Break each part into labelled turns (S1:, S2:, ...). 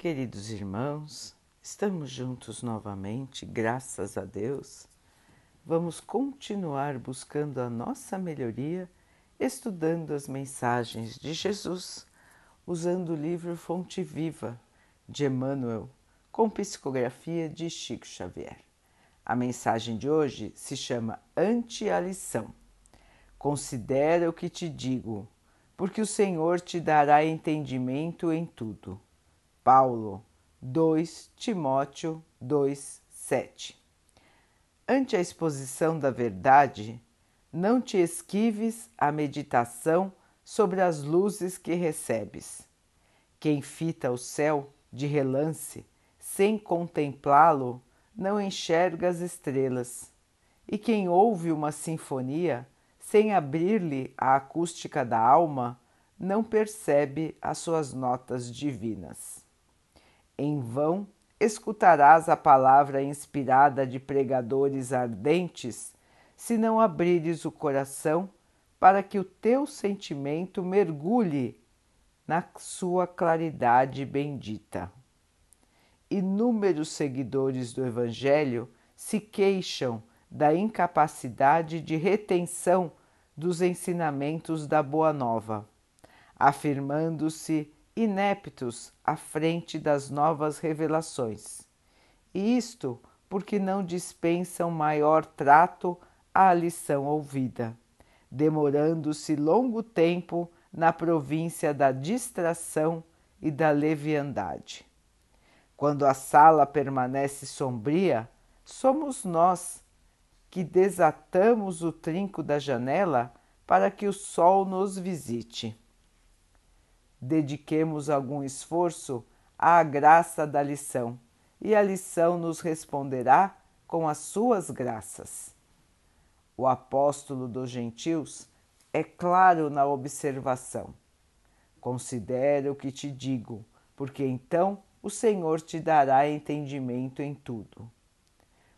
S1: Queridos irmãos, estamos juntos novamente, graças a Deus. Vamos continuar buscando a nossa melhoria, estudando as mensagens de Jesus, usando o livro Fonte Viva de Emmanuel, com psicografia de Chico Xavier. A mensagem de hoje se chama Anti-alição. Considera o que te digo, porque o Senhor te dará entendimento em tudo. Paulo 2 Timóteo 2, 7 Ante a exposição da verdade, não te esquives a meditação sobre as luzes que recebes. Quem fita o céu de relance, sem contemplá-lo, não enxerga as estrelas. E quem ouve uma sinfonia, sem abrir-lhe a acústica da alma, não percebe as suas notas divinas. Em vão escutarás a palavra inspirada de pregadores ardentes, se não abrires o coração para que o teu sentimento mergulhe na sua claridade bendita. Inúmeros seguidores do Evangelho se queixam da incapacidade de retenção dos ensinamentos da Boa Nova, afirmando-se ineptos à frente das novas revelações. E isto porque não dispensam maior trato à lição ouvida, demorando-se longo tempo na província da distração e da leviandade. Quando a sala permanece sombria, somos nós que desatamos o trinco da janela para que o sol nos visite. Dediquemos algum esforço à graça da lição, e a lição nos responderá com as suas graças. O apóstolo dos gentios é claro na observação. Considera o que te digo, porque então o Senhor te dará entendimento em tudo.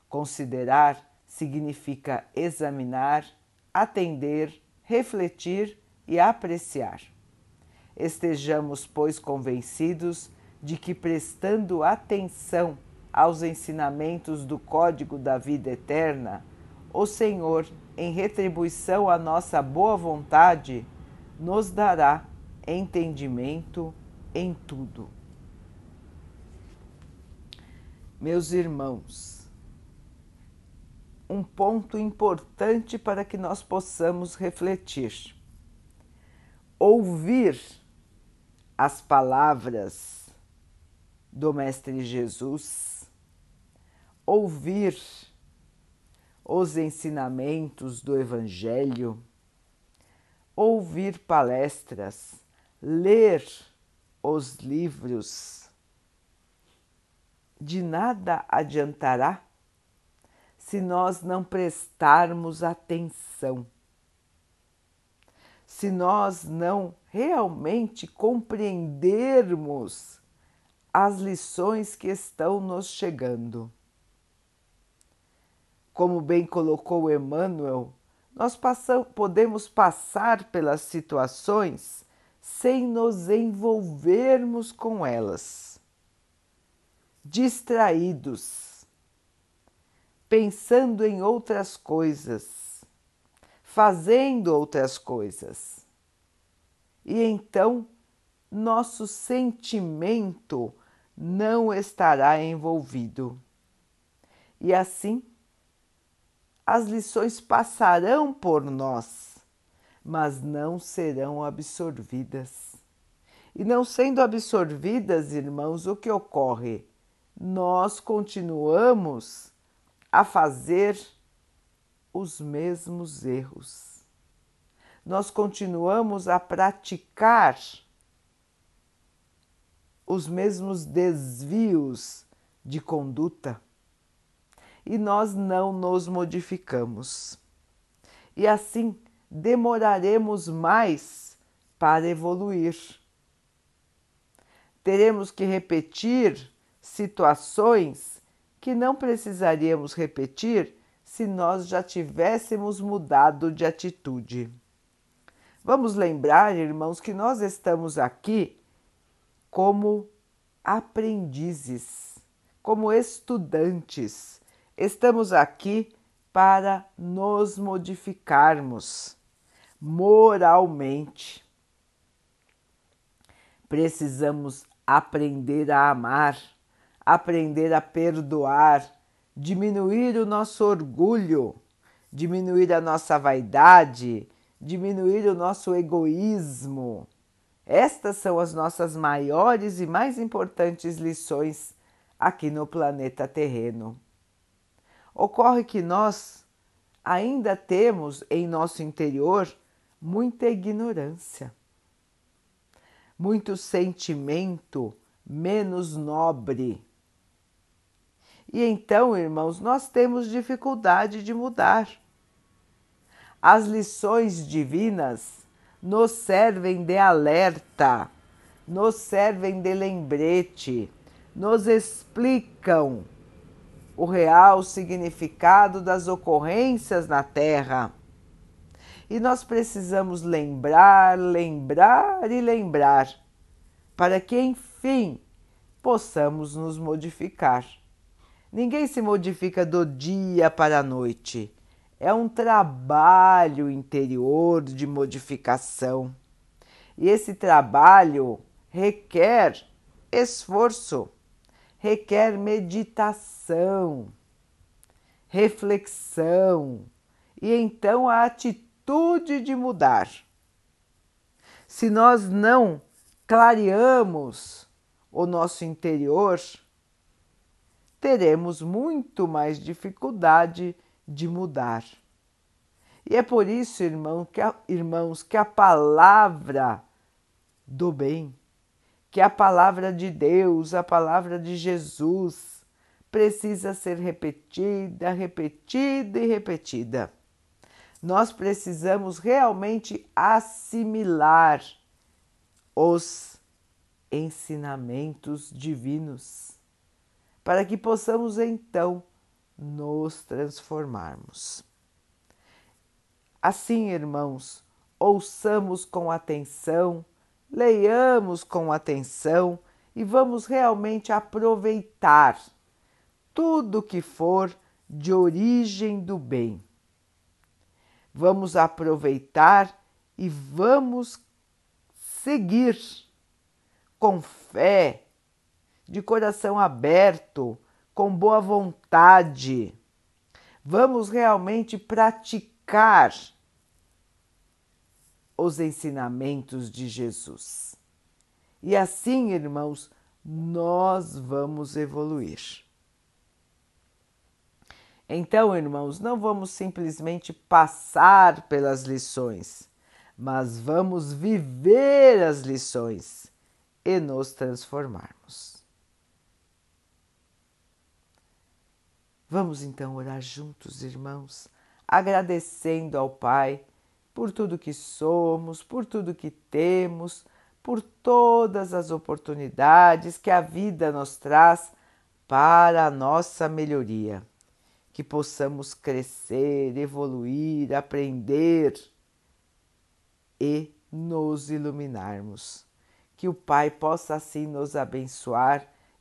S1: Considerar significa examinar, atender, refletir e apreciar. Estejamos, pois, convencidos de que, prestando atenção aos ensinamentos do Código da Vida Eterna, o Senhor, em retribuição à nossa boa vontade, nos dará entendimento em tudo. Meus irmãos, um ponto importante para que nós possamos refletir. Ouvir as palavras do Mestre Jesus, ouvir os ensinamentos do Evangelho, ouvir palestras, ler os livros, de nada adiantará se nós não prestarmos atenção, se nós não realmente compreendermos as lições que estão nos chegando. Como bem colocou Emmanuel, nós passam, podemos passar pelas situações sem nos envolvermos com elas, distraídos pensando em outras coisas, fazendo outras coisas. E então nosso sentimento não estará envolvido. E assim, as lições passarão por nós, mas não serão absorvidas. E não sendo absorvidas, irmãos, o que ocorre? Nós continuamos a fazer os mesmos erros. Nós continuamos a praticar os mesmos desvios de conduta e nós não nos modificamos. E assim demoraremos mais para evoluir. Teremos que repetir situações que não precisaríamos repetir se nós já tivéssemos mudado de atitude. Vamos lembrar, irmãos, que nós estamos aqui como aprendizes, como estudantes. Estamos aqui para nos modificarmos moralmente. Precisamos aprender a amar, aprender a perdoar, diminuir o nosso orgulho, diminuir a nossa vaidade, diminuir o nosso egoísmo. Estas são as nossas maiores e mais importantes lições aqui no planeta terreno. Ocorre que nós ainda temos em nosso interior muita ignorância, muito sentimento menos nobre. E então, irmãos, nós temos dificuldade de mudar. As lições divinas nos servem de alerta, nos servem de lembrete, nos explicam o real significado das ocorrências na Terra. E nós precisamos lembrar, lembrar e lembrar, para que enfim possamos nos modificar. Ninguém se modifica do dia para a noite. É um trabalho interior de modificação. E esse trabalho requer esforço requer meditação, reflexão e então a atitude de mudar. Se nós não clareamos o nosso interior, teremos muito mais dificuldade de mudar. E é por isso, irmão, que a, irmãos, que a palavra do bem que a palavra de Deus, a palavra de Jesus, precisa ser repetida, repetida e repetida. Nós precisamos realmente assimilar os ensinamentos divinos, para que possamos então nos transformarmos. Assim, irmãos, ouçamos com atenção leiamos com atenção e vamos realmente aproveitar tudo que for de origem do bem. Vamos aproveitar e vamos seguir com fé, de coração aberto, com boa vontade. Vamos realmente praticar os ensinamentos de Jesus. E assim, irmãos, nós vamos evoluir. Então, irmãos, não vamos simplesmente passar pelas lições, mas vamos viver as lições e nos transformarmos. Vamos então orar juntos, irmãos, agradecendo ao Pai por tudo que somos, por tudo que temos, por todas as oportunidades que a vida nos traz para a nossa melhoria. Que possamos crescer, evoluir, aprender e nos iluminarmos. Que o Pai possa assim nos abençoar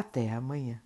S1: Até amanhã.